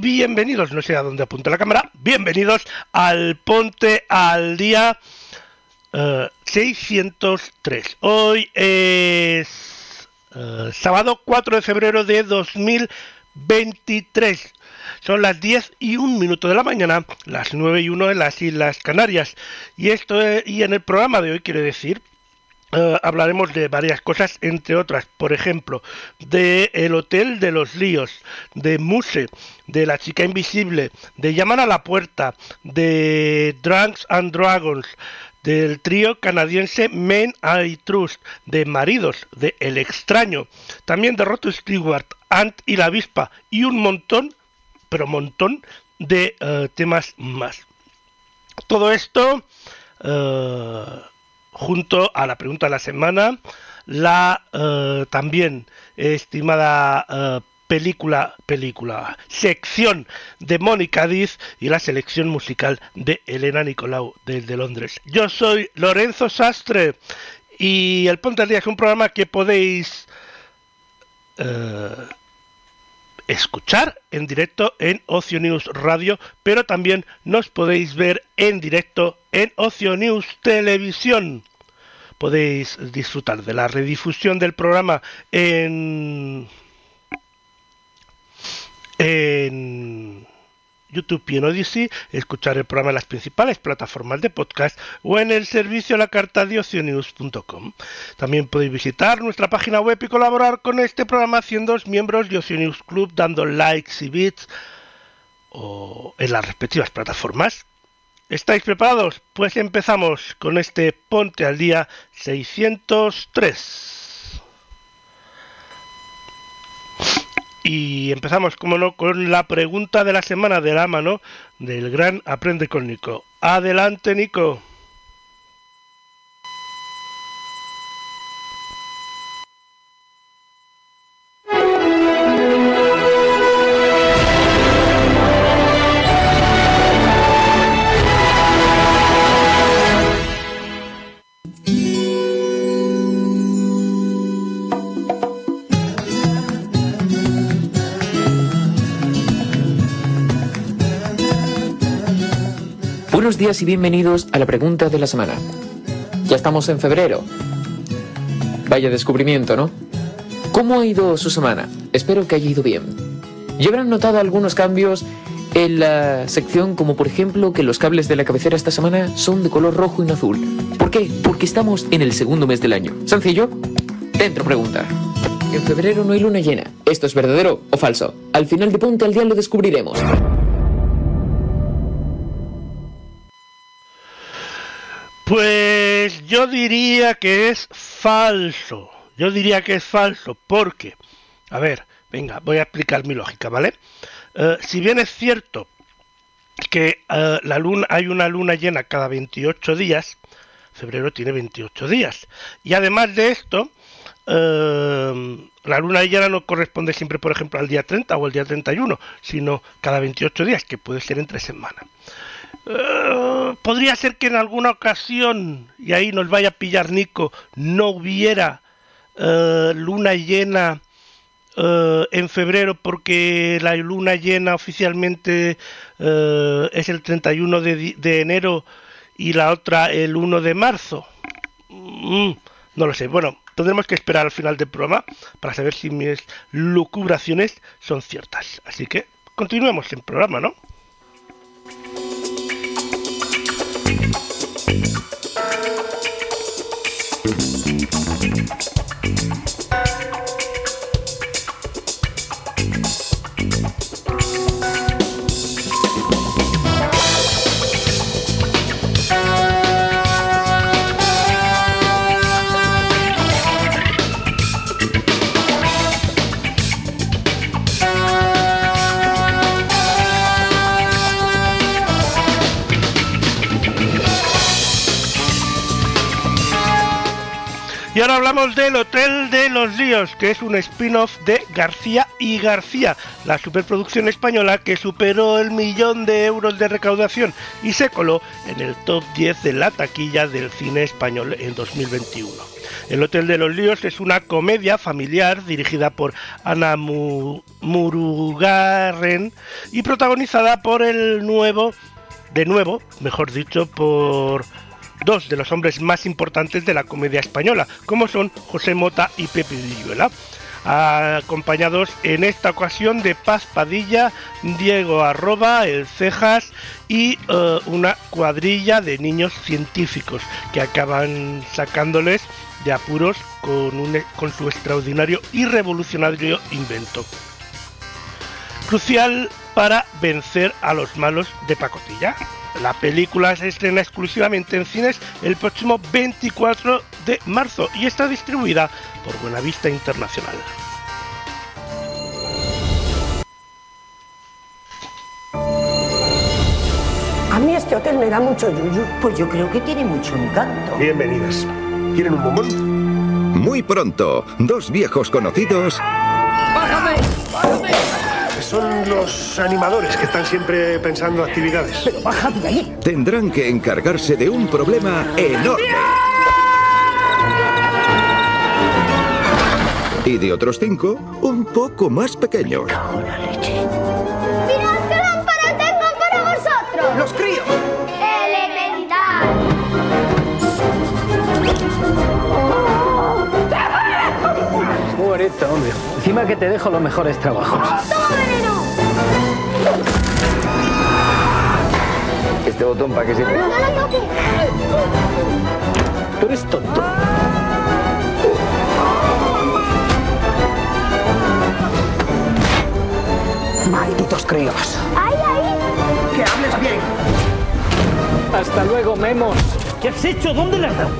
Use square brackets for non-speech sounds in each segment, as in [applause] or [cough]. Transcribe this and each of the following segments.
Bienvenidos, no sé a dónde apunta la cámara, bienvenidos al Ponte al Día eh, 603. Hoy es eh, sábado 4 de febrero de 2023. Son las 10 y 1 minuto de la mañana, las 9 y 1 en las Islas Canarias. Y esto es- y en el programa de hoy quiero decir eh, hablaremos de varias cosas, entre otras, por ejemplo, de El Hotel de los Líos, de Muse, de La Chica Invisible, de Llaman a la Puerta, de Drunks and Dragons, del trío canadiense Men I Trust, de Maridos, de El Extraño, también de Rod Stewart, Ant y la Avispa, y un montón, pero montón, de eh, temas más. Todo esto eh, junto a la pregunta de la semana, la eh, también estimada eh, película, película, sección de Mónica Diz y la selección musical de Elena Nicolau desde Londres. Yo soy Lorenzo Sastre y el Ponte al Día es un programa que podéis eh, escuchar en directo en Ocio News Radio, pero también nos podéis ver en directo en Ocio News Televisión. Podéis disfrutar de la redifusión del programa en YouTube y en Odyssey, escuchar el programa en las principales plataformas de podcast o en el servicio la carta de ocionews.com. También podéis visitar nuestra página web y colaborar con este programa haciendo miembros de Oceanews Club, dando likes y bits o en las respectivas plataformas. ¿Estáis preparados? Pues empezamos con este Ponte al Día 603. Y empezamos, como no, con la pregunta de la semana de la mano del gran Aprende con Nico. Adelante, Nico. Buenos días y bienvenidos a la pregunta de la semana. Ya estamos en febrero. Vaya descubrimiento, ¿no? ¿Cómo ha ido su semana? Espero que haya ido bien. Ya habrán notado algunos cambios en la sección, como por ejemplo que los cables de la cabecera esta semana son de color rojo y no azul. ¿Por qué? Porque estamos en el segundo mes del año. ¿Sencillo? Dentro pregunta. En febrero no hay luna llena. ¿Esto es verdadero o falso? Al final de Ponte al Día lo descubriremos. Pues yo diría que es falso. Yo diría que es falso porque, a ver, venga, voy a explicar mi lógica, ¿vale? Eh, si bien es cierto que eh, la luna hay una luna llena cada 28 días, febrero tiene 28 días. Y además de esto, eh, la luna llena no corresponde siempre, por ejemplo, al día 30 o al día 31, sino cada 28 días, que puede ser entre semanas. Podría ser que en alguna ocasión, y ahí nos vaya a pillar Nico, no hubiera eh, luna llena eh, en febrero porque la luna llena oficialmente eh, es el 31 de, de, enero y la otra el 1 de marzo. Mm, no lo sé. Bueno, tendremos que esperar al final del programa para saber si mis lucubraciones son ciertas. Así que continuemos el programa, ¿no? Thank you. Y ahora hablamos del Hotel de los Líos, que es un spin-off de García y García, la superproducción española que superó el millón de euros de recaudación y se coló en el top 10 de la taquilla del cine español en 2021. El Hotel de los Líos es una comedia familiar dirigida por Ana Murugarren y protagonizada por el nuevo, de nuevo, mejor dicho, por dos de los hombres más importantes de la comedia española, como son José Mota y Pepe Villuela, acompañados en esta ocasión de Paz Padilla, Diego Arroba, El Cejas y uh, una cuadrilla de niños científicos que acaban sacándoles de apuros con, un, con su extraordinario y revolucionario invento. Crucial para vencer a los malos de pacotilla. La película se estrena exclusivamente en cines el próximo 24 de marzo y está distribuida por Buenavista Internacional. A mí este hotel me da mucho yuyu. Pues yo creo que tiene mucho encanto. Bienvenidas. ¿Quieren un bombón? Muy pronto, dos viejos conocidos. ¡Bájame! ¡Bájame! Son los animadores que están siempre pensando actividades. Pero bájame de ahí. Tendrán que encargarse de un problema enorme. Y de otros cinco, un poco más pequeños. Encima que te dejo los mejores trabajos. ¡Toma veneno! ¿Este botón para qué sirve? ¡No lo toques! Tú eres tonto. Malditos críos. ¡Ay, ay! Que hables bien. Hasta luego, Memos. ¿Qué has hecho? ¿Dónde le has dado?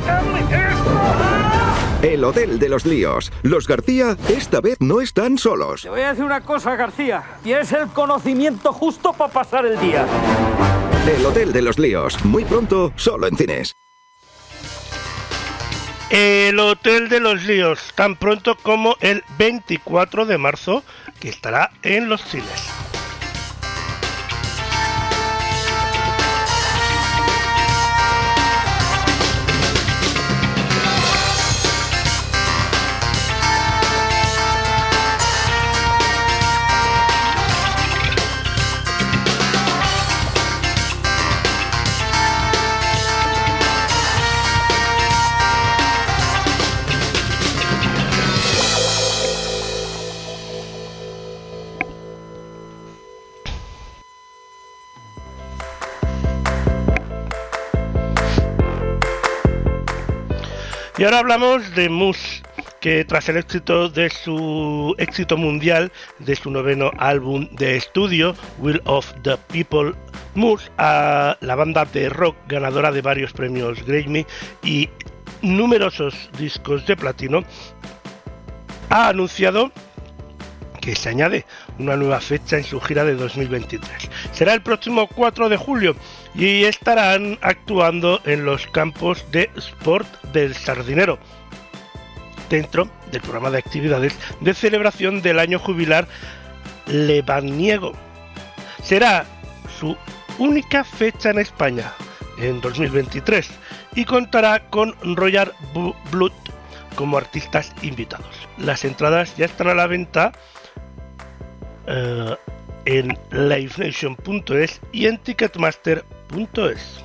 El Hotel de los Líos. Los García esta vez no están solos. Te voy a decir una cosa, García. Tienes el conocimiento justo para pasar el día. El Hotel de los Líos. Muy pronto, solo en cines. El Hotel de los Líos, tan pronto como el 24 de marzo, que estará en los cines. Y ahora hablamos de Mus, que tras el éxito de su éxito mundial de su noveno álbum de estudio, Will of the People, Mus, la banda de rock ganadora de varios premios Grammy y numerosos discos de platino, ha anunciado que se añade una nueva fecha en su gira de 2023. Será el próximo 4 de julio y estarán actuando en los campos de sport del Sardinero, dentro del programa de actividades de celebración del año jubilar Lebaniego. Será su única fecha en España. en 2023 y contará con Royal Blood como artistas invitados. Las entradas ya están a la venta eh, en livenation.es y en ticketmaster.es. puntos.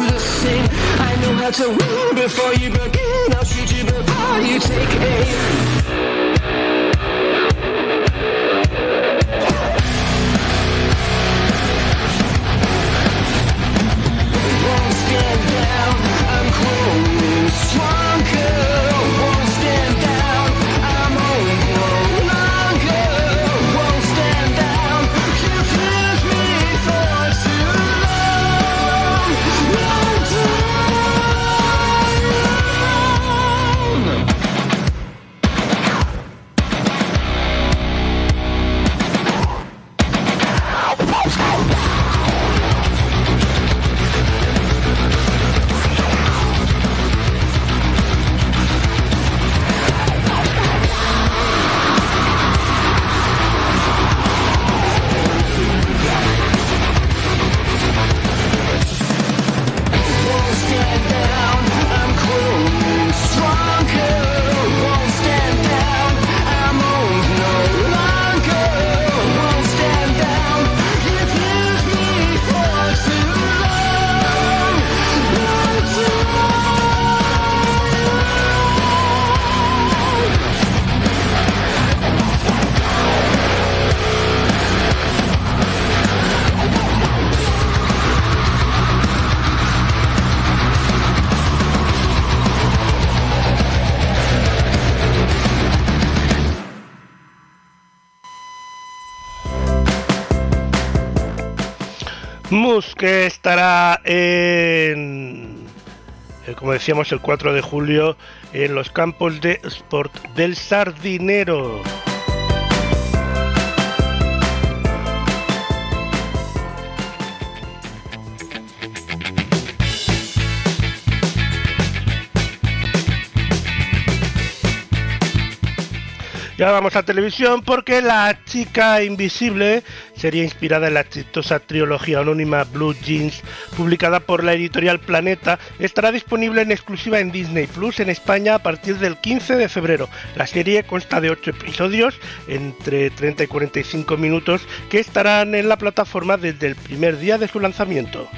same I know how to win before you begin. I'll shoot you before you take aim Que estará en, eh, como decíamos, el 4 de julio en los campos de Sport del Sardinero. Y ahora vamos a televisión porque La chica invisible, sería inspirada en la exitosa trilogía anónima Blue Jeans, publicada por la editorial Planeta, estará disponible en exclusiva en Disney Plus en España a partir del 15 de febrero. La serie consta de 8 episodios entre 30 y 45 minutos que estarán en la plataforma desde el primer día de su lanzamiento.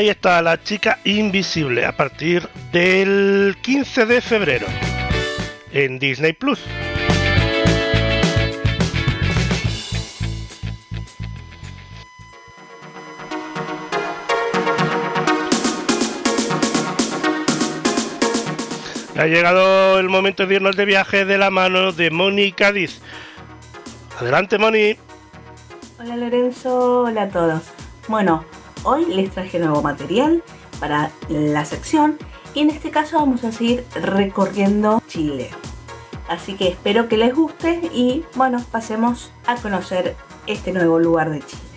Ahí está la chica invisible a partir del 15 de febrero en Disney Plus. Ha llegado el momento de irnos de viaje de la mano de Moni Cádiz. Adelante, Moni. Hola Lorenzo, hola a todos. Bueno, hoy les traje nuevo material para la sección y en este caso vamos a seguir recorriendo Chile. Así que espero que les guste y bueno, pasemos a conocer este nuevo lugar de Chile.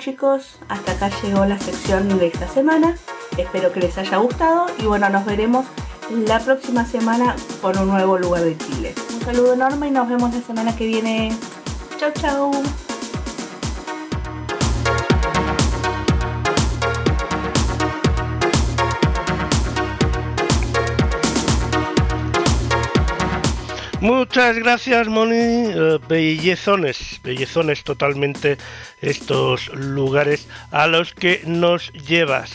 Chicos, hasta acá llegó la sección de esta semana. Espero que les haya gustado y bueno, nos veremos la próxima semana con un nuevo lugar de Chile. Un saludo enorme y nos vemos la semana que viene. Chau chau. Muchas gracias, Moni. Eh, bellezones, bellezones totalmente estos lugares a los que nos llevas.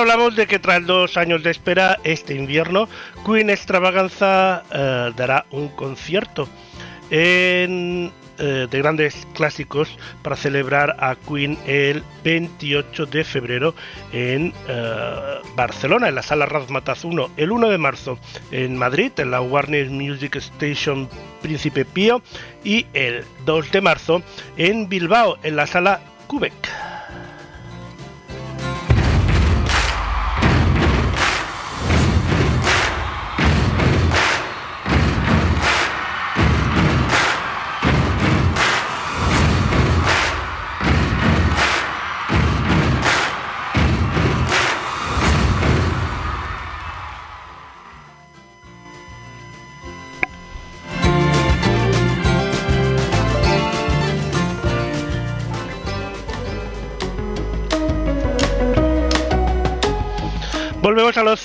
Hablamos de que tras dos años de espera, este invierno, Queen Extravaganza eh, dará un concierto en, eh, de grandes clásicos para celebrar a Queen el 28 de febrero en eh, Barcelona, en la sala Razmataz 1, el 1 de marzo en Madrid, en la Warner Music Station Príncipe Pío, y el 2 de marzo en Bilbao, en la sala Quebec.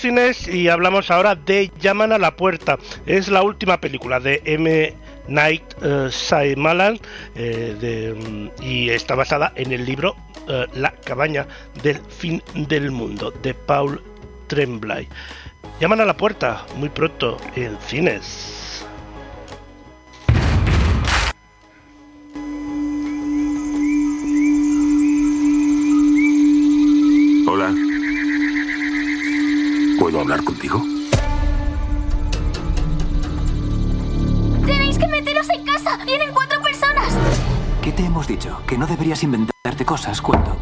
Y hablamos ahora de Llaman a la puerta. Es la última película de M. Night uh, Shyamalan eh, mm, y está basada en el libro uh, La cabaña del fin del mundo de Paul Tremblay. Llaman a la puerta muy pronto en cines. ¿Puedo hablar contigo? ¡Tenéis que meteros en casa! ¡Vienen cuatro personas! ¿Qué te hemos dicho? Que no deberías inventarte cosas cuando...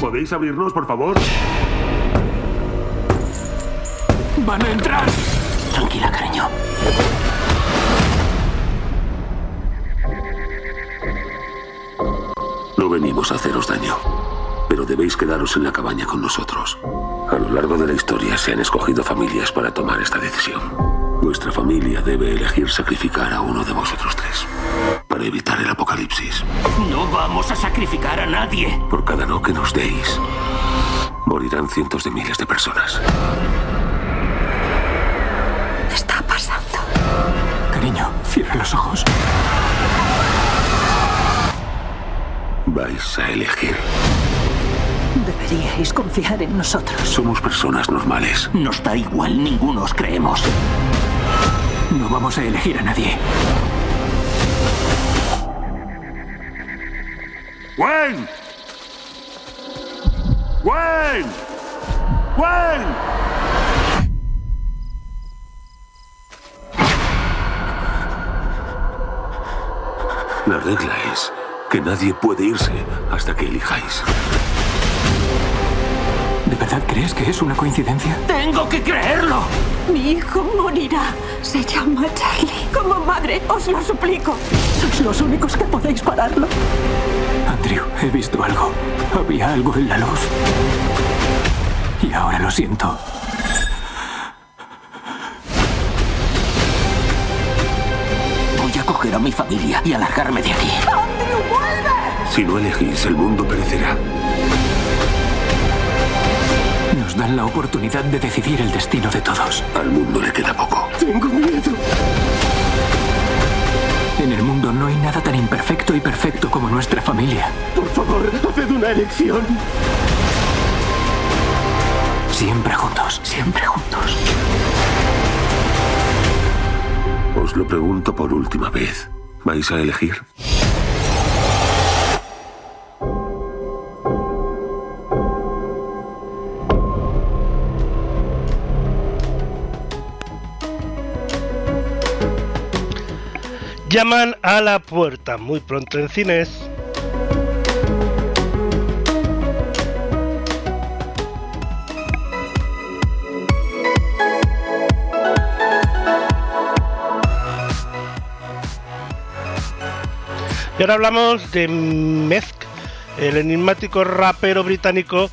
¿Podéis abrirnos, por favor? ¡Van a entrar! Tranquila, cariño. No venimos a haceros daño, pero debéis quedaros en la cabaña con nosotros. A lo largo de la historia se han escogido familias para tomar esta decisión. Vuestra familia debe elegir sacrificar a uno de vosotros tres para evitar el apocalipsis. No vamos a sacrificar a nadie. Por cada no que nos deis, morirán cientos de miles de personas. ¿Qué está pasando? Cariño, cierra los ojos. Vais a elegir. Deberíais confiar en nosotros. Somos personas normales. Nos da igual, ninguno os creemos. No vamos a elegir a nadie. ¡Wayne! ¡Wayne! ¡Wayne! La regla es que nadie puede irse hasta que elijáis. ¿De verdad crees que es una coincidencia? ¡Tengo que creerlo! Mi hijo morirá. Se llama Charlie. Como madre, os lo suplico. Sois los únicos que podéis pararlo. Andrew, he visto algo. Había algo en la luz. Y ahora lo siento. Voy a coger a mi familia y alargarme de aquí. ¡Andrew, vuelve! Si no elegís, el mundo perecerá. Nos dan la oportunidad de decidir el destino de todos. Al mundo le queda poco. Tengo miedo. En el mundo no hay nada tan imperfecto y perfecto como nuestra familia. Por favor, haced una elección. Siempre juntos, siempre juntos. Os lo pregunto por última vez. ¿Vais a elegir? Llaman a la puerta, muy pronto en cines. Y ahora hablamos de Mezc, el enigmático rapero británico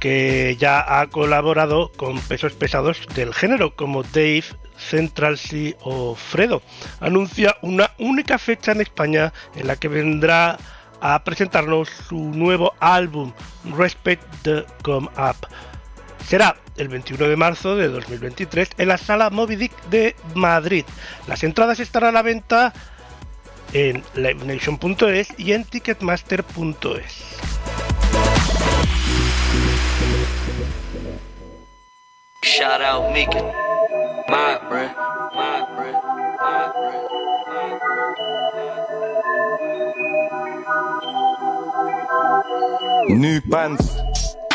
que ya ha colaborado con pesos pesados del género como Dave, Central C o Fredo. Anuncia una única fecha en España en la que vendrá a presentarnos su nuevo álbum Respect the Come Up. Será el 21 de marzo de 2023 en la sala Moby Dick de Madrid. Las entradas estarán a la venta en livenation.es y en ticketmaster.es. Shout out Mika. My breath, my breath, my breath, New bands.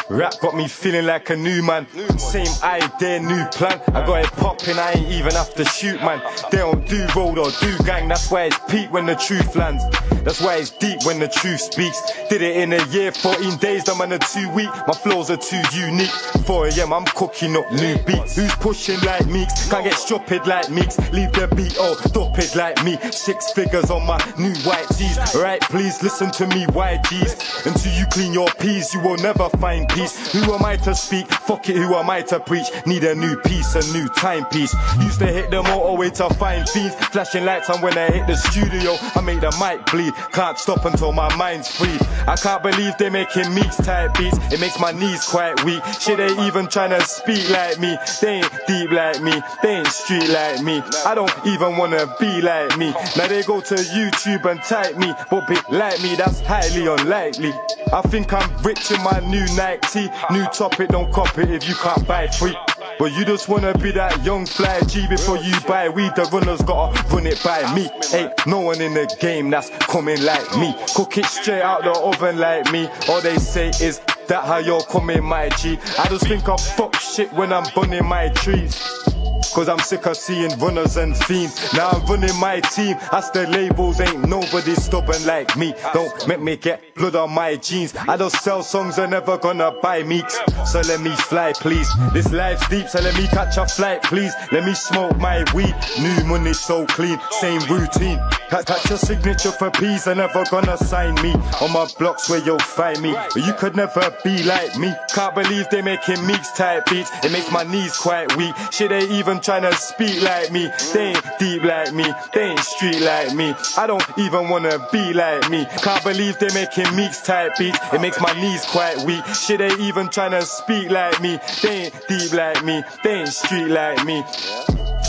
Rap got me feeling like a new man. Same idea, new plan. I got it popping, I ain't even have to shoot, man. They don't do road or do gang, that's why it's peak when the truth lands. That's why it's deep when the truth speaks. Did it in a year, 14 days, the man are too weak. My flows are too unique. 4 a.m., I'm cooking up new beats. Who's pushing like Meeks? Can't get stupid like Meeks. Leave the beat, oh, stupid like me. Six figures on my new white tees. Right, please listen to me, YGs. Until you clean your peas, you will never find peace. Who am I to speak? Fuck it, who am I to preach? Need a new piece, a new timepiece. Used to hit the motorway to find fiends. Flashing lights and when I hit the studio. I make the mic bleed. Can't stop until my mind's free. I can't believe they're making meeks type beats. It makes my knees quite weak. Shit, they even trying to speak like me. They ain't deep like me. They ain't street like me. I don't even wanna be like me. Now they go to YouTube and type me, but be like me, that's highly unlikely. I think I'm rich in my new Nike. New topic, don't cop it if you can't buy free. But you just wanna be that young fly G before you buy weed. The runners gotta run it by me. Ain't no one in the game that's coming like me. Cook it straight out the oven like me. All they say is that how you're coming, my G. I just think I fuck shit when I'm burning my trees. Cause I'm sick of seeing runners and fiends. Now I'm running my team. As the labels ain't nobody stubborn like me. Don't make me get blood on my jeans. I don't sell songs, are never gonna buy meeks. So let me fly, please. This life's deep, so let me catch a flight, please. Let me smoke my weed. New money so clean, same routine. Catch, catch your signature for peace, are never gonna sign me. On my blocks where you'll find me. But you could never be like me. Can't believe they're making meeks type beats. It makes my knees quite weak. Shit, they even tryna speak like me. They ain't deep like me. They ain't street like me. I don't even wanna be like me. Can't believe they're making meeks type beats. It makes my knees quite weak. Shit, they even tryna speak like me. They ain't deep like me. They ain't street like me.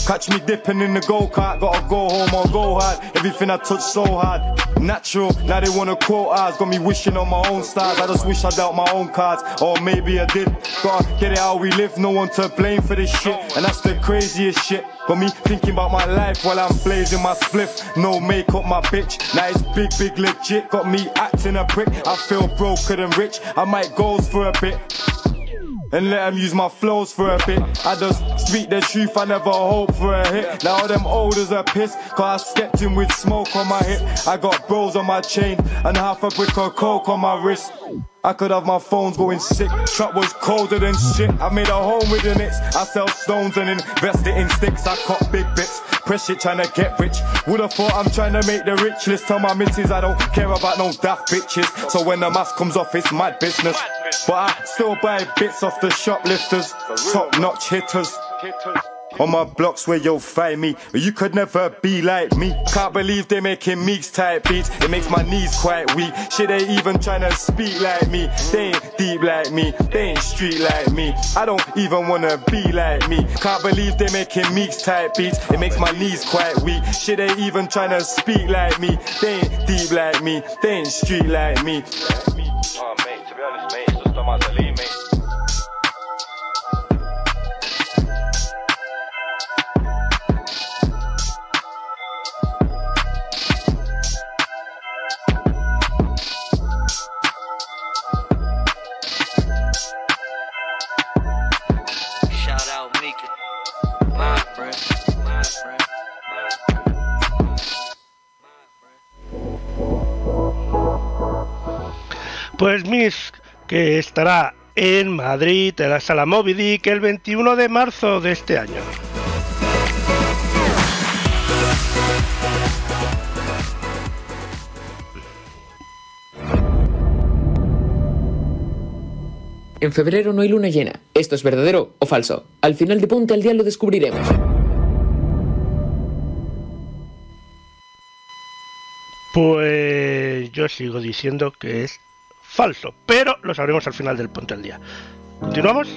Catch me dipping in the go kart, gotta go home or go hard. Everything I touch so hard. Natural, now they wanna quote ours. Got me wishing on my own stars. I just wish I dealt my own cards, or maybe I did. Gotta get it how we live, no one to blame for this shit. And that's the craziest shit. Got me thinking about my life while I'm blazing my spliff. No makeup, my bitch. Now it's big, big legit. Got me acting a prick. I feel broker than rich. I might goals for a bit and let them use my flows for a bit. I just speak the truth, I never hope for a hit. Now all them olders are pissed, cause I stepped in with smoke on my hip. I got bros on my chain and half a brick of coke on my wrist. I could have my phones going sick. Trap was colder than shit. I made a home with the Knicks. I sell stones and invest it in sticks. I caught big bits. Press it trying to get rich. Would've thought I'm trying to make the rich list. Tell my missus I don't care about no daft bitches. So when the mask comes off, it's mad business. But I still buy bits off the shoplifters. Top notch hitters. On my blocks where you'll find me, but you could never be like me. Can't believe they making meeks type beats. It makes my knees quite weak. Shit, they even trying to speak like me. They ain't deep like me. They ain't street like me. I don't even wanna be like me. Can't believe they making meeks type beats. It makes my knees quite weak. Shit, they even trying to speak like me. They ain't deep like me. They ain't street like me. Oh, mate, to be honest, mate, it's just matter of leave, mate. Pues Miss, que estará en Madrid, en la sala Moby Dick, el 21 de marzo de este año. En febrero no hay luna llena. ¿Esto es verdadero o falso? Al final de Ponte al Día lo descubriremos. Pues yo sigo diciendo que es falso, pero lo sabremos al final del Ponte al Día. ¿Continuamos?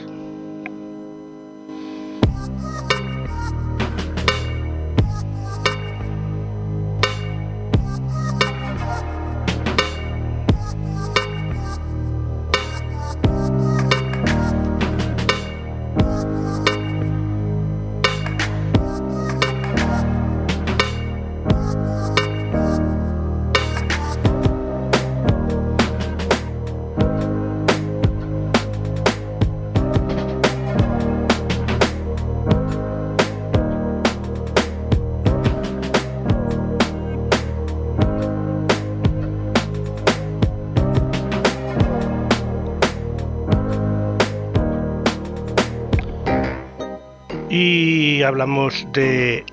Y hablamos de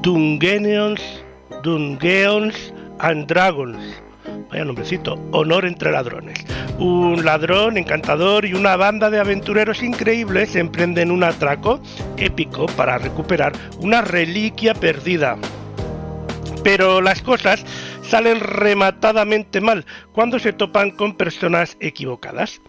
Dungeons, Dungeons and Dragons. Vaya nombrecito, honor entre ladrones. Un ladrón encantador y una banda de aventureros increíbles emprenden un atraco épico para recuperar una reliquia perdida. Pero las cosas salen rematadamente mal cuando se topan con personas equivocadas.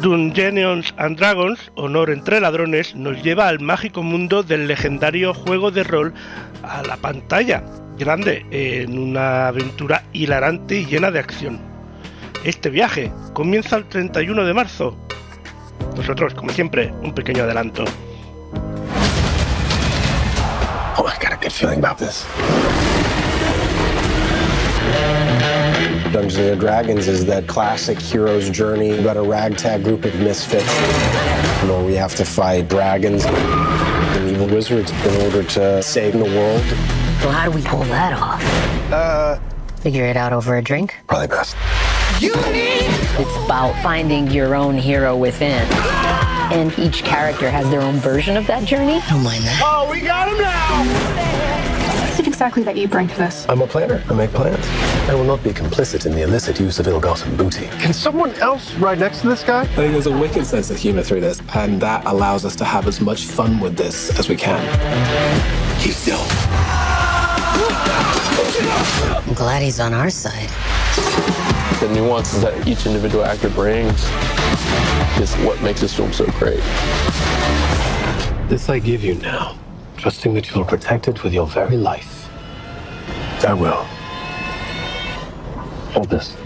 Dungeons and Dragons, Honor entre Ladrones, nos lleva al mágico mundo del legendario juego de rol a la pantalla grande, en una aventura hilarante y llena de acción. Este viaje comienza el 31 de marzo. Nosotros, como siempre, un pequeño adelanto. Oh, I got a good feeling about this. Dungeons and Dragons is that classic hero's journey about a ragtag group of misfits where we have to fight dragons and evil wizards in order to save the world. So how do we pull that off? Uh, Figure it out over a drink? probably best. You need. It's about finding your own hero within. And each character has their own version of that journey. Don't mind that. Oh, we got him now! What is it exactly that you bring to this? I'm a planner. I make plans. I will not be complicit in the illicit use of ill-gotten booty. Can someone else ride next to this guy? I think there's a wicked sense of humor through this, and that allows us to have as much fun with this as we can. Keep still. I'm glad he's on our side. The nuances that each individual actor brings is what makes this film so great. This I give you now, trusting that you will protect it with your very life. I will. Hold this.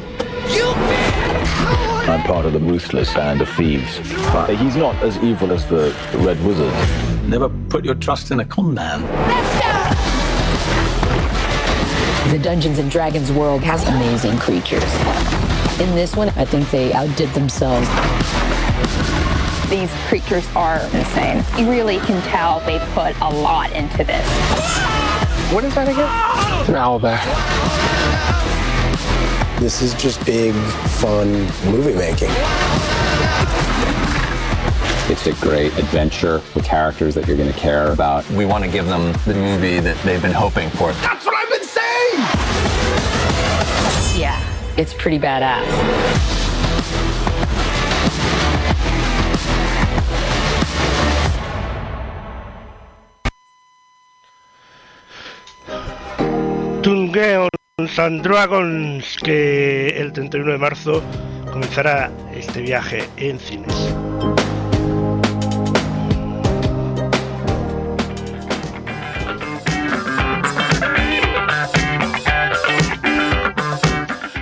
I'm part of the ruthless band of thieves. But he's not as evil as the Red Wizard. Never put your trust in a con man. The Dungeons and Dragons world has amazing creatures. In this one, I think they outdid themselves. These creatures are insane. You really can tell they put a lot into this. What is that again? [laughs] An owlbear. This is just big, fun movie making. It's a great adventure with characters that you're going to care about. We want to give them the movie that they've been hoping for. That's what I've been saying! Yeah, it's pretty badass. And Dragons, que el 31 de marzo comenzará este viaje en cines.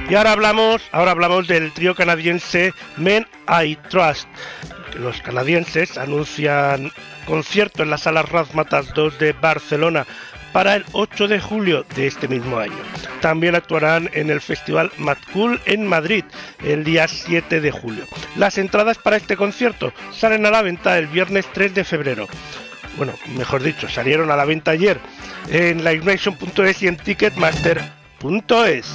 Y ahora hablamos, ahora hablamos del trío canadiense Men I Trust. Los canadienses anuncian concierto en la sala Razmatas 2 de Barcelona para el 8 de julio de este mismo año. También actuarán en el Festival Mad Cool en Madrid el día 7 de julio. Las entradas para este concierto salen a la venta el viernes 3 de febrero. Bueno, mejor dicho, salieron a la venta ayer en livenation.es y en ticketmaster.es.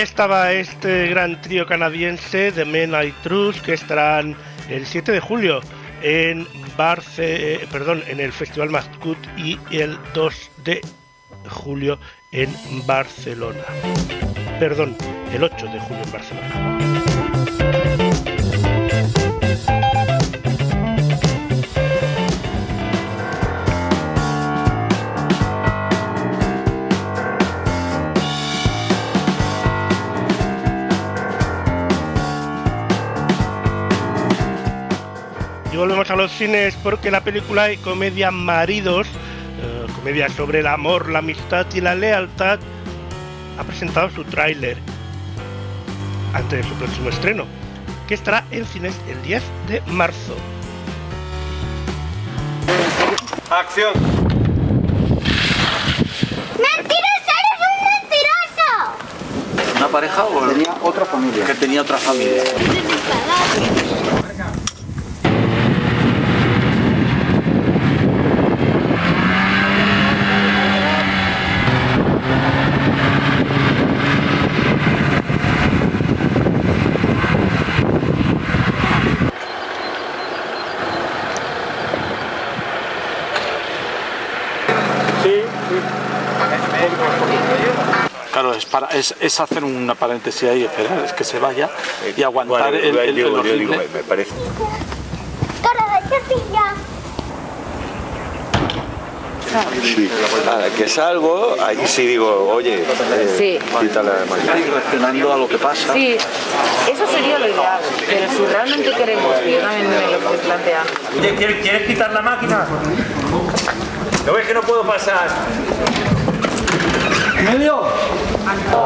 Estaba este gran trío canadiense de Men I Trust que estarán el 7 de julio en Barce, eh, perdón, en el Festival Mascut y el 2 de julio en Barcelona. Perdón, el 8 de julio en Barcelona. A los cines porque la película y comedia Maridos, eh, comedia sobre el amor, la amistad y la lealtad, ha presentado su tráiler antes de su próximo estreno, que estará en cines el 10 de marzo. ¡Acción! ¡Mentiroso! ¡Eres un mentiroso! ¿Una pareja o tenía otra familia? Que tenía otra familia. Sí, Claro, es, para, es, es hacer una paréntesis ahí, esperar, es que se vaya y aguantar Bueno, el, el, digo, el yo horrible- digo, me, parece. ¡Cara de cepilla! Sí. Ah, que salgo, ahí sí digo, oye, eh, Sí. quita la máquina. reaccionando a lo que pasa. Sí, eso sería lo ideal, pero si realmente queremos, que yo también me lo estoy planteando, Oye, ¿quieres, ¿quieres quitar la máquina? ¿No ves que no puedo pasar? ¿Medio?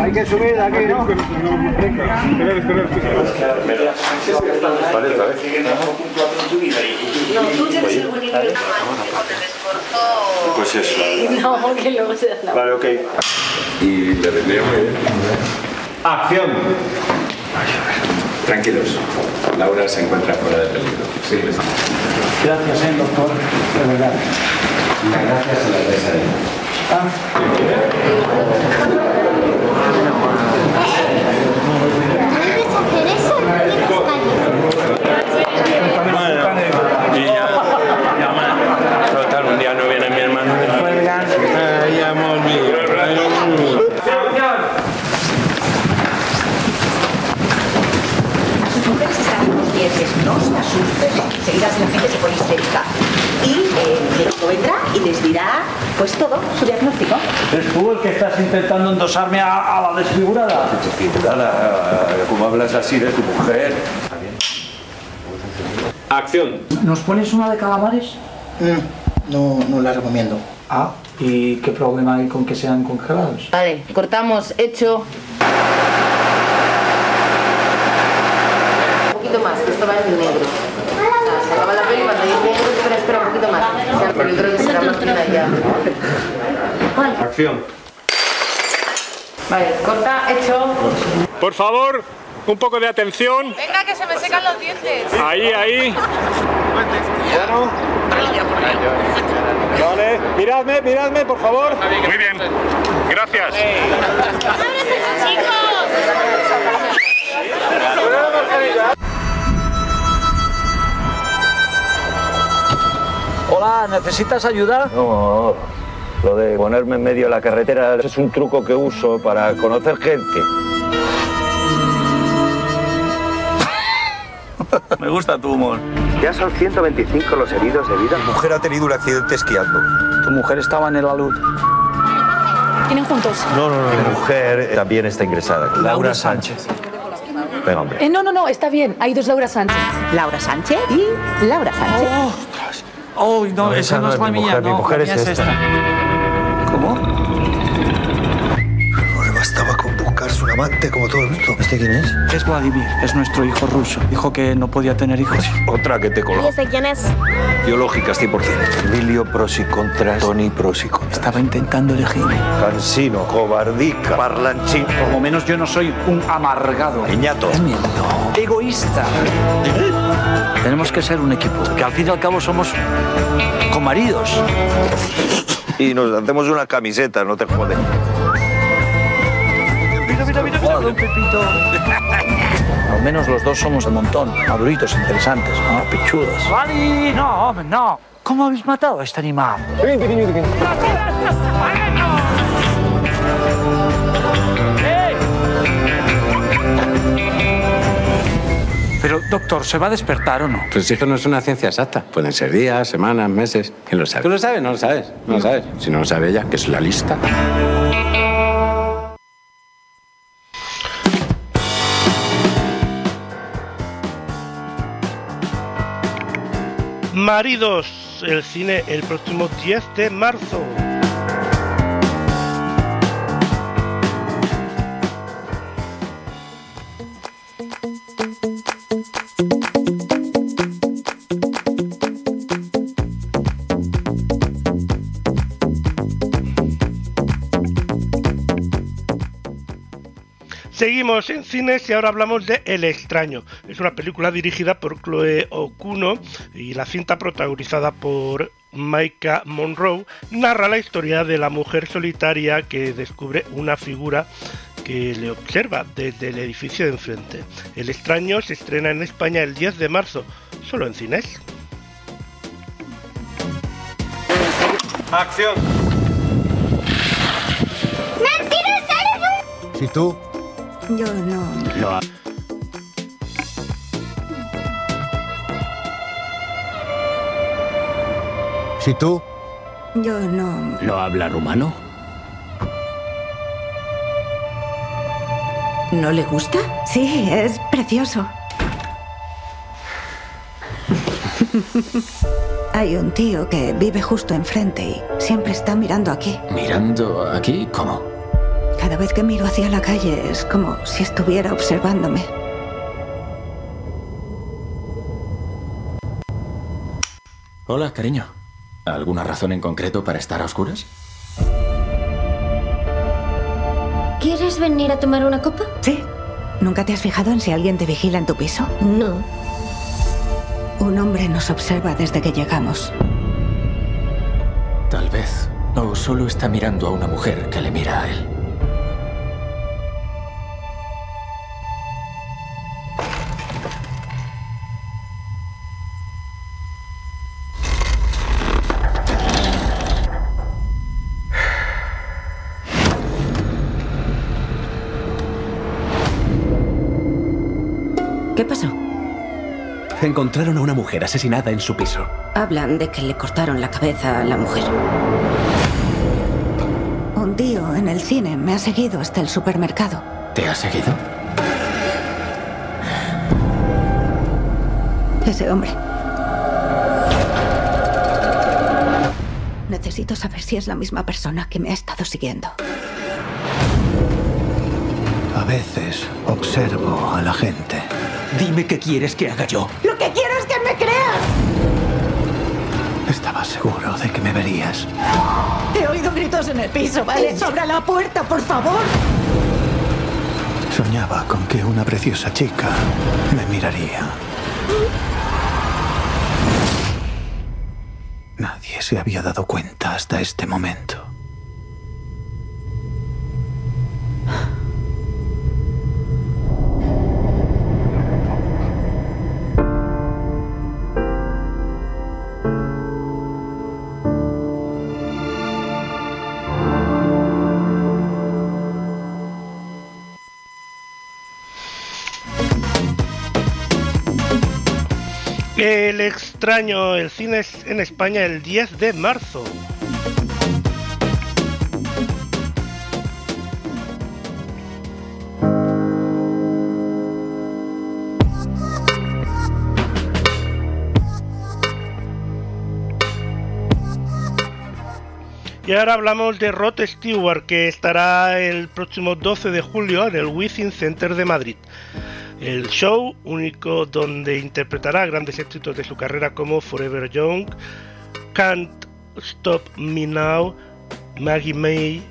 Hay que subir de aquí, ¿no? Vale, otra vez. Pues eso. Que luego se da la Vale, ok. Y le vendría muy bien. ¡Acción! Tranquilos, Laura se encuentra fuera de peligro. Sí. Gracias, eh, doctor. De verdad. Gracias a ella. ¿Puedes hacer eso? Y ya, ya más. Total, un día no viene mi hermano. Ay, amor mío. mujeres están en los dientes, no se asusten, enseguida la gente se pone histérica. Y eh, el médico vendrá y les dirá, pues todo, su diagnóstico. ¿Eres tú el que estás intentando endosarme a, a la desfigurada? Desfigurada, ¿cómo hablas así de tu mujer? Acción. ¿Nos pones una de calamares? No, no la recomiendo. Ah, ¿y qué problema hay con que sean congelados? Vale, cortamos, hecho. Un poquito más, que esto va en negro. Se acaba la peli cuando hay negro, espera, espera un poquito más. Pero yo creo que será más fina ya. Acción. Vale, corta, hecho. Por favor, un poco de atención. Venga, que se me secan los dientes. Ahí, ahí. Vale, miradme, miradme, por favor. Muy bien. Gracias. Hola, ¿necesitas ayuda? No, lo de ponerme en medio de la carretera es un truco que uso para conocer gente. [laughs] Me gusta tu humor. Ya son 125 los heridos de vida. Mi mujer ha tenido un accidente esquiando. ¿Tu mujer estaba en el alud? ¿Tienen juntos? No, no, no. Mi mujer también está ingresada. Laura Sánchez. Venga, hombre. Eh, no, no, no, está bien. Hay dos Laura Sánchez. Laura Sánchez y Laura Sánchez. Oh, no, esa no es la mi mía, mujer, mi no, mujer la es mía es esta. ¿Cómo? No le bastaba con buscarse un amante como todo el mundo. ¿Este quién es? Es Vladimir, es nuestro hijo ruso. Dijo que no podía tener hijos. Otra que te coló. ¿Y ese quién es? Biológicas 100%. Emilio pros y contras, Tony pros y contras. Estaba intentando elegirme. Cansino, cobardica, parlanchín. Por lo menos yo no soy un amargado. Niñato. Egoísta. Tenemos que ser un equipo, que al fin y al cabo somos comaridos. Y nos hacemos una camiseta, no te jodes. Mira, mira, mira, mira. don Pepito. Al menos los dos somos de montón, maduritos, interesantes, ¿no? Pichudos. ¡Vale! No, hombre, no. ¿Cómo habéis matado a este animal? Pero, doctor, ¿se va a despertar o no? Pues esto no es una ciencia exacta. Pueden ser días, semanas, meses. ¿Quién lo sabe? ¿Tú lo sabes? No lo sabes. No lo sabes. Si no lo sabe ella, que es la lista. Maridos, el cine el próximo 10 de marzo. Seguimos en cines y ahora hablamos de El extraño. Es una película dirigida por Chloe Okuno y la cinta protagonizada por Maika Monroe narra la historia de la mujer solitaria que descubre una figura que le observa desde el edificio de enfrente. El extraño se estrena en España el 10 de marzo, solo en cines. Acción. ¡Mentiras, eres un... Si tú Yo no. lo Si tú Yo no. lo habla rumano. ¿No le gusta? Sí, es precioso. [laughs] Hay un tío que vive justo enfrente y siempre está mirando aquí. Mirando aquí, ¿cómo? Cada vez que miro hacia la calle es como si estuviera observándome. Hola, cariño. ¿Alguna razón en concreto para estar a oscuras? ¿Quieres venir a tomar una copa? Sí. ¿Nunca te has fijado en si alguien te vigila en tu piso? No. Un hombre nos observa desde que llegamos. Tal vez. O solo está mirando a una mujer que le mira a él. Encontraron a una mujer asesinada en su piso. Hablan de que le cortaron la cabeza a la mujer. Un tío en el cine me ha seguido hasta el supermercado. ¿Te ha seguido? Ese hombre. Necesito saber si es la misma persona que me ha estado siguiendo. A veces observo a la gente. Dime qué quieres que haga yo. De que me verías. He oído gritos en el piso, ¿vale? Sobre la puerta, por favor. Soñaba con que una preciosa chica me miraría. Nadie se había dado cuenta hasta este momento. El extraño, el cine en España el 10 de marzo. Y ahora hablamos de Rod Stewart, que estará el próximo 12 de julio en el Within Center de Madrid. El show, único donde interpretará grandes éxitos de su carrera como Forever Young, Can't Stop Me Now, Maggie May,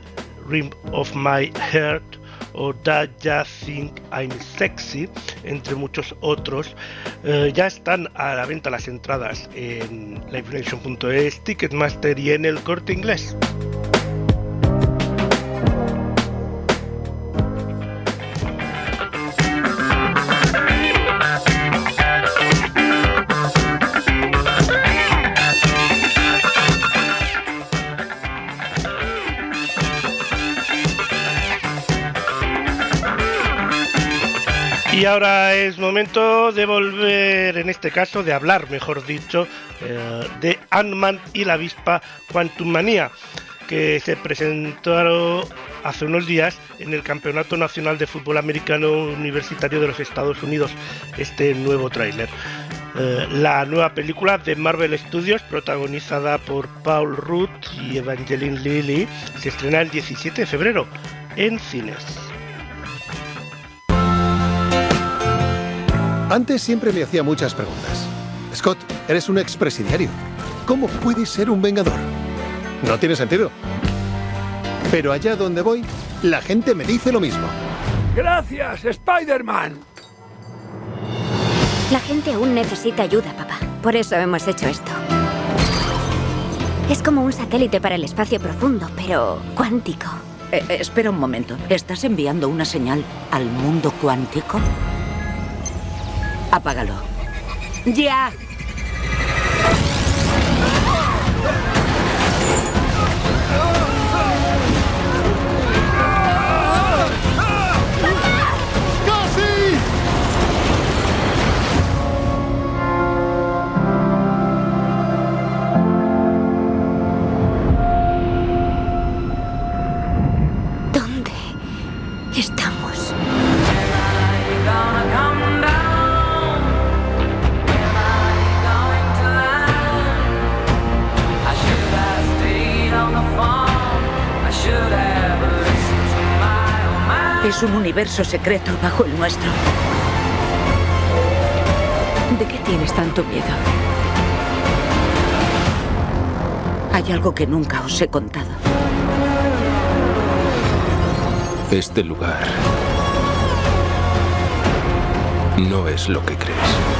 Rim of My Heart o That Ya Think I'm Sexy, entre muchos otros. Eh, ya están a la venta las entradas en livenation.es, Ticketmaster y en el corte inglés. Y ahora es momento de volver, en este caso, de hablar, mejor dicho, eh, de Ant-Man y la avispa Quantum Manía, que se presentaron hace unos días en el Campeonato Nacional de Fútbol Americano Universitario de los Estados Unidos, este nuevo tráiler. Eh, la nueva película de Marvel Studios, protagonizada por Paul Rudd y Evangeline Lilly, se estrena el 17 de febrero en cines. Antes siempre me hacía muchas preguntas. Scott, eres un expresidiario. ¿Cómo puedes ser un vengador? No tiene sentido. Pero allá donde voy, la gente me dice lo mismo. Gracias, Spider-Man. La gente aún necesita ayuda, papá. Por eso hemos hecho esto. Es como un satélite para el espacio profundo, pero cuántico. Eh, eh, espera un momento. ¿Estás enviando una señal al mundo cuántico? Apágalo. ¡Ya! Es un universo secreto bajo el nuestro. ¿De qué tienes tanto miedo? Hay algo que nunca os he contado. Este lugar no es lo que crees.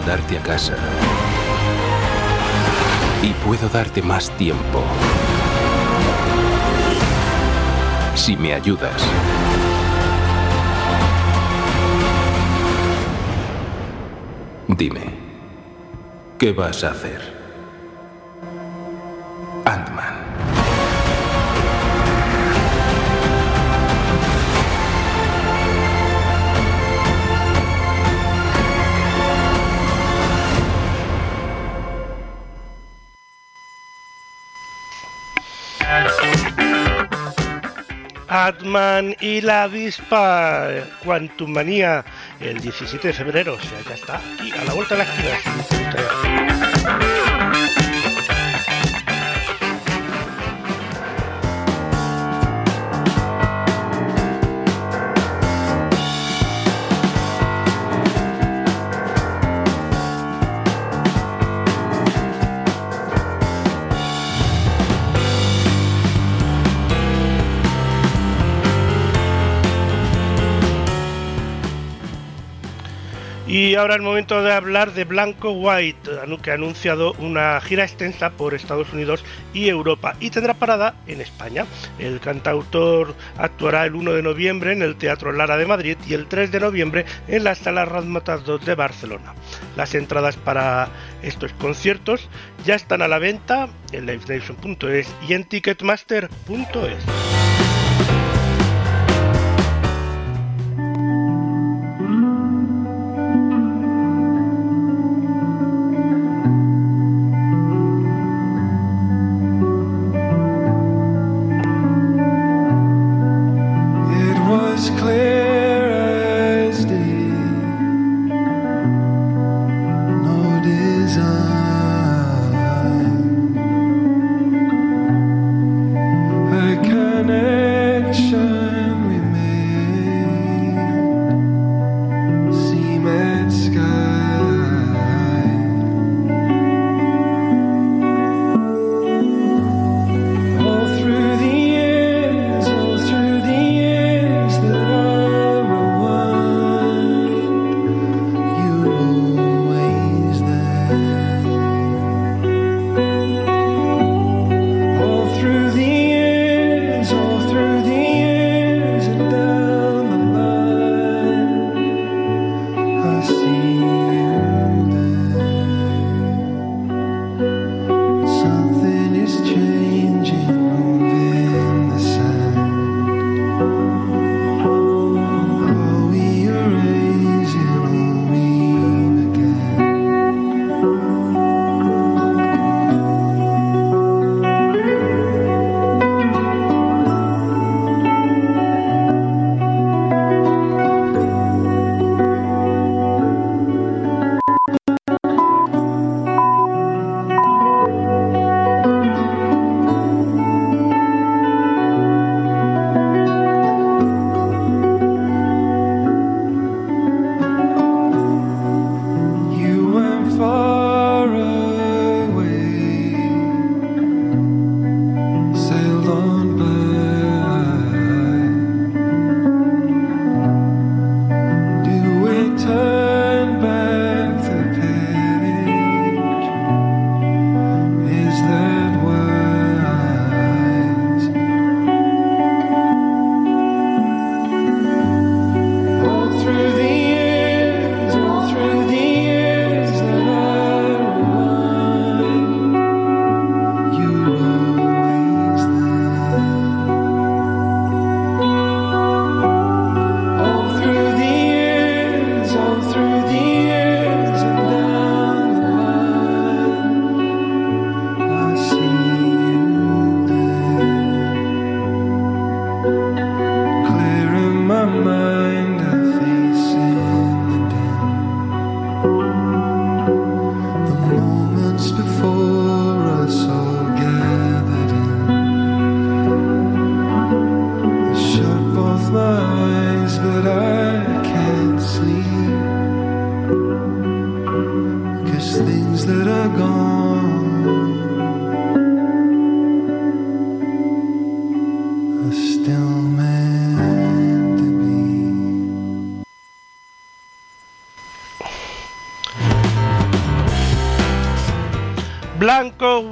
Mandarte a casa. Y puedo darte más tiempo. Si me ayudas. Dime, ¿qué vas a hacer? Atman y la avispa Quantumania el 17 de febrero. O sea, ya está aquí, a la vuelta de la. Y ahora el momento de hablar de Blanco White, que ha anunciado una gira extensa por Estados Unidos y Europa y tendrá parada en España. El cantautor actuará el 1 de noviembre en el Teatro Lara de Madrid y el 3 de noviembre en la Sala Razmataz 2 de Barcelona. Las entradas para estos conciertos ya están a la venta en livenation.es y en ticketmaster.es.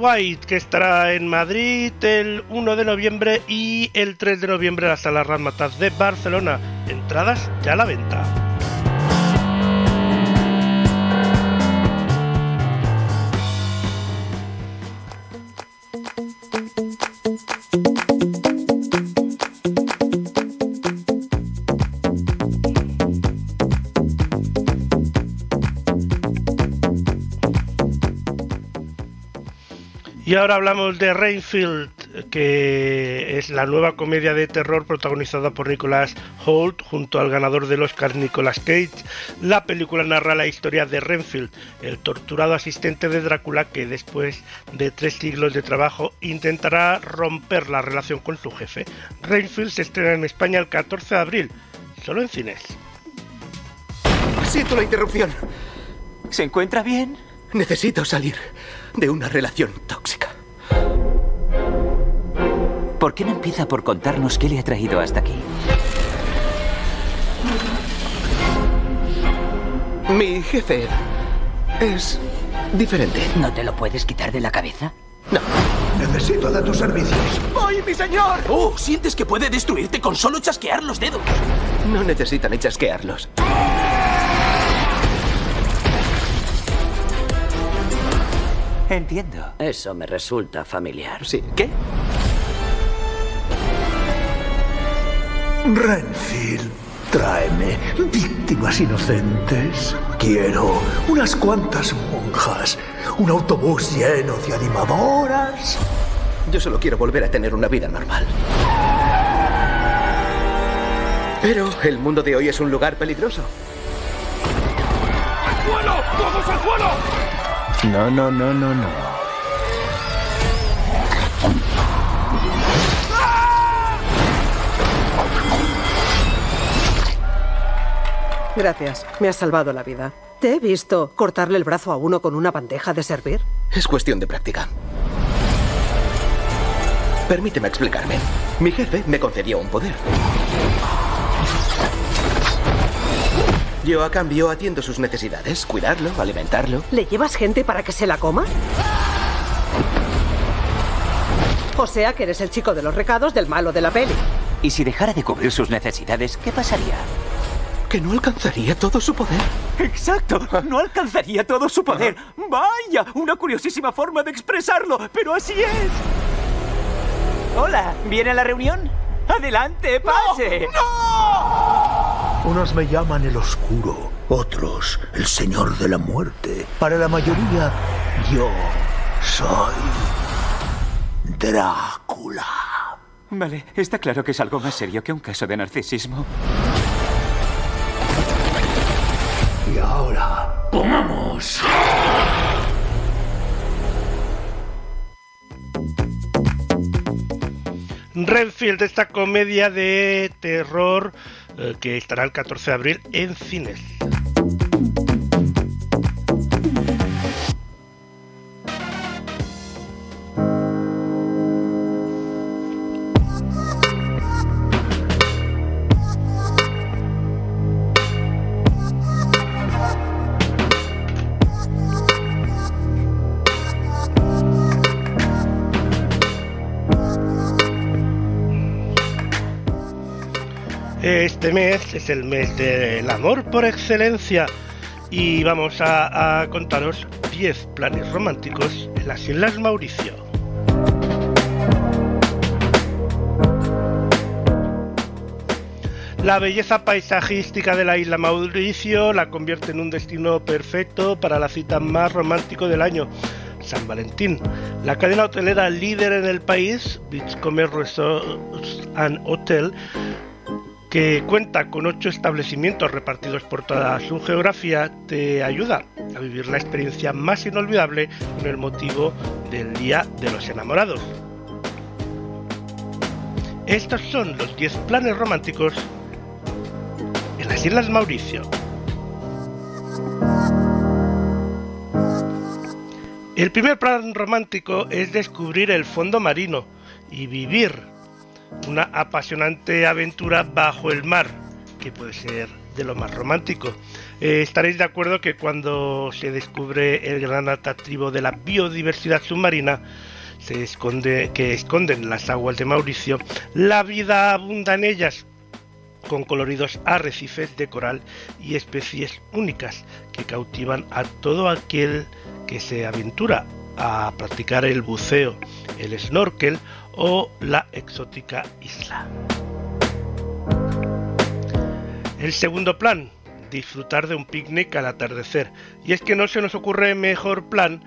Que estará en Madrid el 1 de noviembre y el 3 de noviembre en la Sala Ramataz de Barcelona. Entradas ya a la venta. Ahora hablamos de Rainfield, que es la nueva comedia de terror protagonizada por Nicholas Holt junto al ganador del Oscar Nicolas Cage. La película narra la historia de Renfield, el torturado asistente de Drácula que después de tres siglos de trabajo intentará romper la relación con su jefe. Renfield se estrena en España el 14 de abril, solo en cines. Siento la interrupción. ¿Se encuentra bien? Necesito salir de una relación tóxica. ¿Por qué no empieza por contarnos qué le ha traído hasta aquí? Mi jefe es diferente. ¿No te lo puedes quitar de la cabeza? No. Necesito de tus servicios. ¡Ay, mi señor! Oh, ¿sientes que puede destruirte con solo chasquear los dedos? No necesitan chasquearlos. Entiendo. Eso me resulta familiar. Sí. ¿Qué? Renfield, tráeme víctimas inocentes. Quiero unas cuantas monjas, un autobús lleno de animadoras. Yo solo quiero volver a tener una vida normal. Pero el mundo de hoy es un lugar peligroso. ¡Al suelo! ¡Todos al suelo! No, no, no, no, no. Gracias, me has salvado la vida. ¿Te he visto cortarle el brazo a uno con una bandeja de servir? Es cuestión de práctica. Permíteme explicarme. Mi jefe me concedió un poder. Yo a cambio atiendo sus necesidades, cuidarlo, alimentarlo. ¿Le llevas gente para que se la coma? O sea que eres el chico de los recados del malo de la peli. Y si dejara de cubrir sus necesidades, ¿qué pasaría? Que no alcanzaría todo su poder. Exacto, no alcanzaría todo su poder. Vaya, una curiosísima forma de expresarlo, pero así es. Hola, ¿viene a la reunión? Adelante, pase. Unos me llaman el oscuro, otros el señor de la muerte. Para la mayoría, yo soy Drácula. Vale, está claro que es algo más serio que un caso de narcisismo. Comamos. Renfield, esta comedia de terror eh, que estará el 14 de abril en cines. Este mes es el mes del amor por excelencia y vamos a, a contaros 10 planes románticos en las Islas Mauricio. La belleza paisajística de la isla Mauricio la convierte en un destino perfecto para la cita más romántico del año, San Valentín. La cadena hotelera líder en el país, Beachcomber Resorts and Hotel, que cuenta con ocho establecimientos repartidos por toda su geografía, te ayuda a vivir la experiencia más inolvidable con el motivo del Día de los Enamorados. Estos son los 10 planes románticos en las Islas Mauricio. El primer plan romántico es descubrir el fondo marino y vivir una apasionante aventura bajo el mar, que puede ser de lo más romántico. Eh, estaréis de acuerdo que cuando se descubre el gran atractivo de la biodiversidad submarina, se esconde, que esconden las aguas de Mauricio, la vida abunda en ellas, con coloridos arrecifes de coral y especies únicas que cautivan a todo aquel que se aventura a practicar el buceo, el snorkel o la exótica isla. El segundo plan, disfrutar de un picnic al atardecer. Y es que no se nos ocurre mejor plan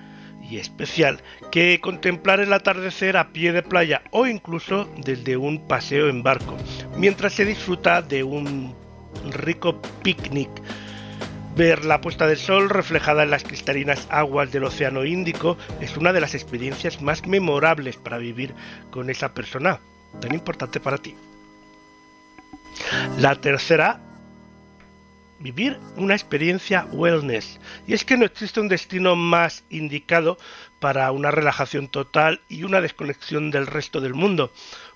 y especial que contemplar el atardecer a pie de playa o incluso desde un paseo en barco, mientras se disfruta de un rico picnic. Ver la puesta del sol reflejada en las cristalinas aguas del Océano Índico es una de las experiencias más memorables para vivir con esa persona tan importante para ti. La tercera vivir una experiencia wellness. Y es que no existe un destino más indicado para una relajación total y una desconexión del resto del mundo.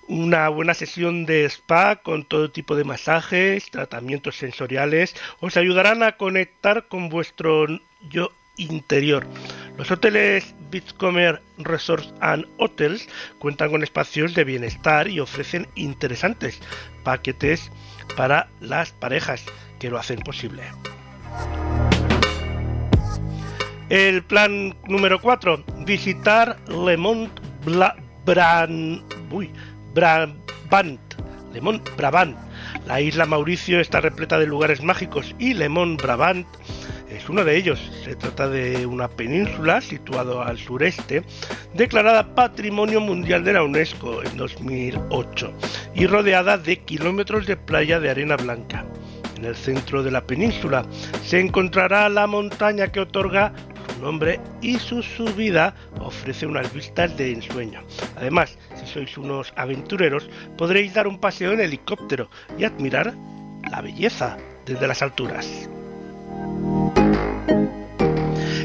Una buena sesión de spa con todo tipo de masajes, tratamientos sensoriales, os ayudarán a conectar con vuestro yo interior. Los hoteles Beachcomber Resorts and Hotels cuentan con espacios de bienestar y ofrecen interesantes paquetes para las parejas que lo hacen posible. El plan número 4, visitar Le Mont Bran, Brabant, Le Mont Brabant. La isla Mauricio está repleta de lugares mágicos y Le Brabant es uno de ellos. Se trata de una península situada al sureste, declarada Patrimonio Mundial de la UNESCO en 2008 y rodeada de kilómetros de playa de arena blanca. En el centro de la península se encontrará la montaña que otorga su nombre y su subida ofrece unas vistas de ensueño. Además, si sois unos aventureros, podréis dar un paseo en helicóptero y admirar la belleza desde las alturas.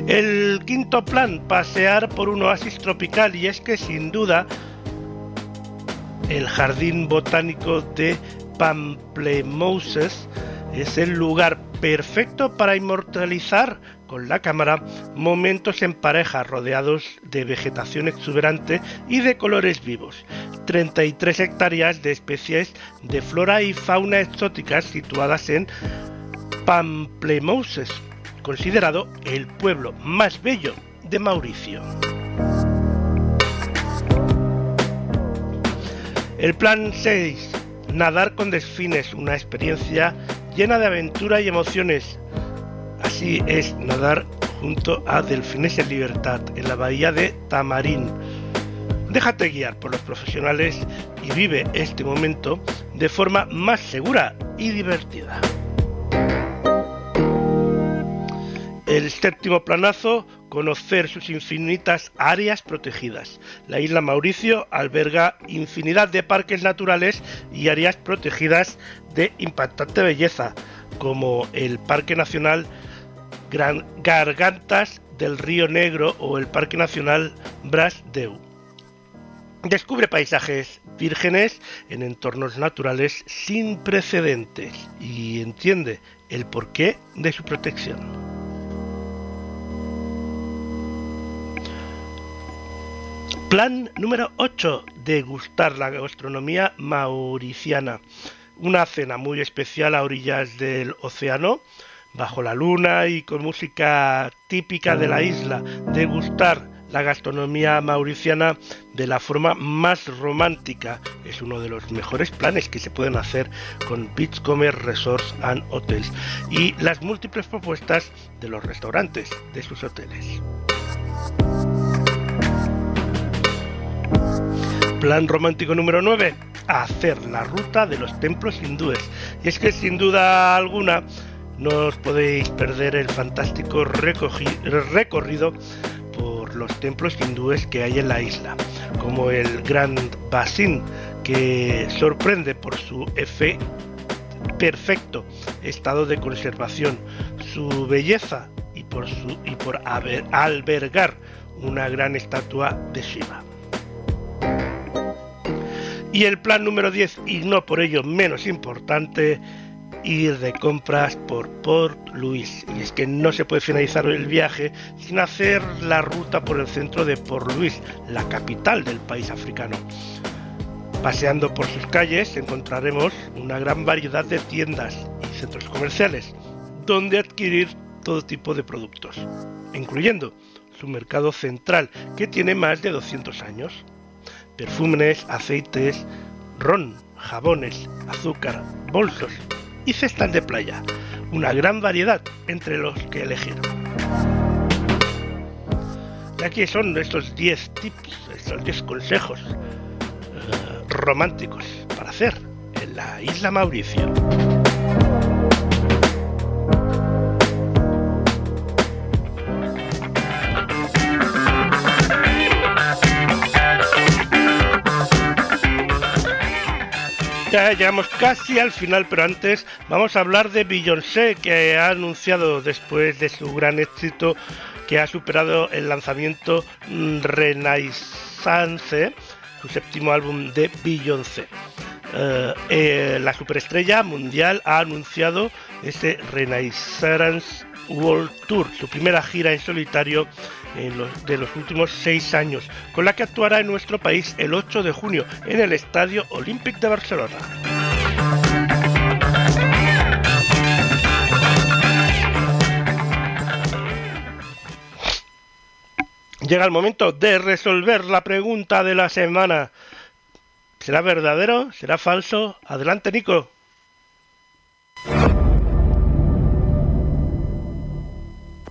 El quinto plan, pasear por un oasis tropical y es que sin duda el jardín botánico de Pamplemouses es el lugar perfecto para inmortalizar con la cámara momentos en pareja rodeados de vegetación exuberante y de colores vivos. 33 hectáreas de especies de flora y fauna exóticas situadas en Pamplemouses, considerado el pueblo más bello de Mauricio. El plan 6. Nadar con delfines, una experiencia llena de aventura y emociones. Así es nadar junto a Delfines en Libertad en la bahía de Tamarín. Déjate guiar por los profesionales y vive este momento de forma más segura y divertida. El séptimo planazo, conocer sus infinitas áreas protegidas. La isla Mauricio alberga infinidad de parques naturales y áreas protegidas de impactante belleza, como el Parque Nacional Gargantas del Río Negro o el Parque Nacional Bras Deu. Descubre paisajes vírgenes en entornos naturales sin precedentes y entiende el porqué de su protección. Plan número 8. Degustar la gastronomía mauriciana. Una cena muy especial a orillas del océano, bajo la luna y con música típica de la isla. Degustar la gastronomía mauriciana de la forma más romántica. Es uno de los mejores planes que se pueden hacer con Beachcomber Resorts and Hotels y las múltiples propuestas de los restaurantes de sus hoteles. Plan romántico número 9. Hacer la ruta de los templos hindúes. Y es que sin duda alguna no os podéis perder el fantástico recorrido por los templos hindúes que hay en la isla, como el Grand Basin, que sorprende por su efe perfecto estado de conservación, su belleza y por, su, y por albergar una gran estatua de Shiva. Y el plan número 10, y no por ello menos importante, ir de compras por Port Louis. Y es que no se puede finalizar el viaje sin hacer la ruta por el centro de Port Louis, la capital del país africano. Paseando por sus calles encontraremos una gran variedad de tiendas y centros comerciales donde adquirir todo tipo de productos, incluyendo su mercado central que tiene más de 200 años perfumes, aceites, ron, jabones, azúcar, bolsos y cestas de playa. Una gran variedad entre los que elegir. Y aquí son estos 10 tips, estos 10 consejos eh, románticos para hacer en la isla Mauricio. Ya llegamos casi al final, pero antes vamos a hablar de Beyoncé, que ha anunciado después de su gran éxito que ha superado el lanzamiento Renaissance, su séptimo álbum de Beyoncé. Eh, eh, la superestrella mundial ha anunciado ese Renaissance World Tour, su primera gira en solitario de los últimos seis años, con la que actuará en nuestro país el 8 de junio en el Estadio Olímpic de Barcelona. Llega el momento de resolver la pregunta de la semana. ¿Será verdadero? ¿Será falso? Adelante, Nico.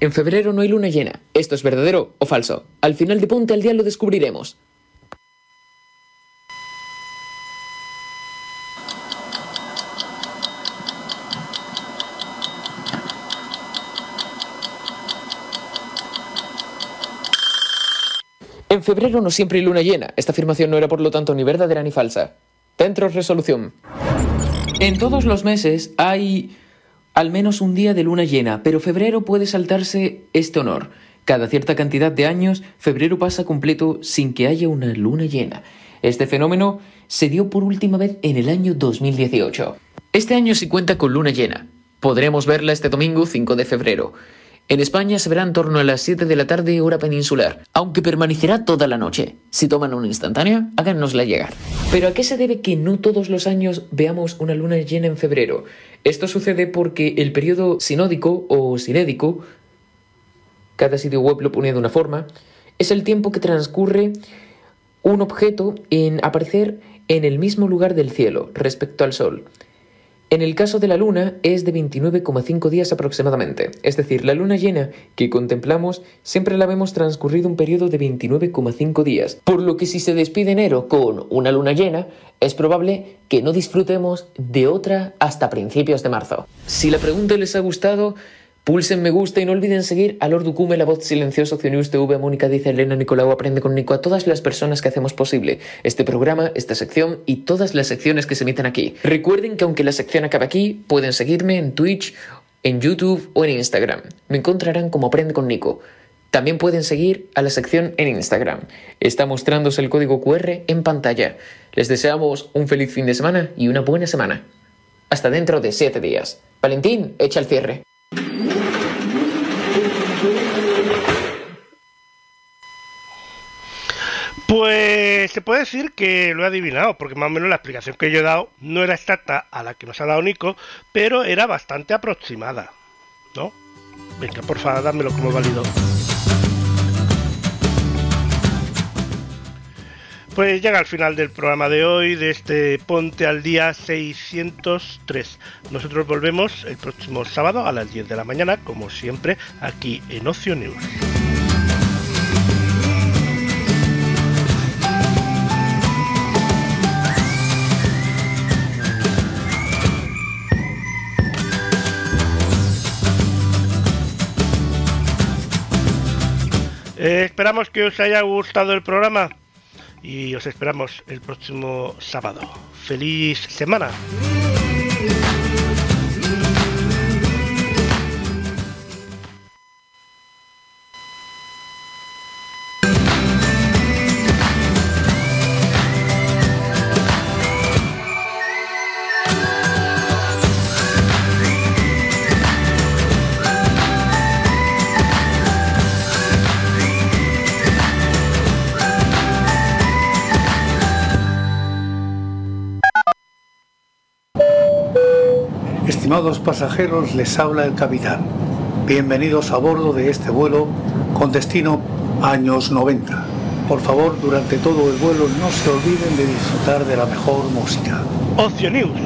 En febrero no hay luna llena. ¿Esto es verdadero o falso? Al final de Ponte al Día lo descubriremos. En febrero no siempre hay luna llena. Esta afirmación no era por lo tanto ni verdadera ni falsa. Dentro resolución. En todos los meses hay al menos un día de luna llena, pero febrero puede saltarse este honor. Cada cierta cantidad de años, febrero pasa completo sin que haya una luna llena. Este fenómeno se dio por última vez en el año 2018. Este año sí cuenta con luna llena. Podremos verla este domingo 5 de febrero. En España se verá en torno a las 7 de la tarde hora peninsular, aunque permanecerá toda la noche. Si toman una instantánea, háganosla llegar. Pero ¿a qué se debe que no todos los años veamos una luna llena en febrero? Esto sucede porque el periodo sinódico o sinédico, cada sitio web lo pone de una forma, es el tiempo que transcurre un objeto en aparecer en el mismo lugar del cielo respecto al Sol. En el caso de la Luna es de 29,5 días aproximadamente, es decir, la luna llena que contemplamos siempre la vemos transcurrido un periodo de 29,5 días, por lo que si se despide enero con una luna llena, es probable que no disfrutemos de otra hasta principios de marzo. Si la pregunta les ha gustado, Pulsen me gusta y no olviden seguir a Lord Ducume, la voz silenciosa, News TV, Mónica dice Elena, Nicolau aprende con Nico, a todas las personas que hacemos posible este programa, esta sección y todas las secciones que se emiten aquí. Recuerden que aunque la sección acabe aquí, pueden seguirme en Twitch, en YouTube o en Instagram. Me encontrarán como Aprende con Nico. También pueden seguir a la sección en Instagram. Está mostrándose el código QR en pantalla. Les deseamos un feliz fin de semana y una buena semana. Hasta dentro de 7 días. Valentín, echa el cierre. Pues se puede decir que lo he adivinado, porque más o menos la explicación que yo he dado no era exacta a la que nos ha dado Nico, pero era bastante aproximada, ¿no? Venga, por favor, dámelo como válido. Pues llega al final del programa de hoy, de este Ponte al Día 603. Nosotros volvemos el próximo sábado a las 10 de la mañana, como siempre, aquí en Ocio News. Eh, esperamos que os haya gustado el programa y os esperamos el próximo sábado. ¡Feliz semana! Estimados pasajeros, les habla el capitán. Bienvenidos a bordo de este vuelo con destino años 90. Por favor, durante todo el vuelo no se olviden de disfrutar de la mejor música. Ocio News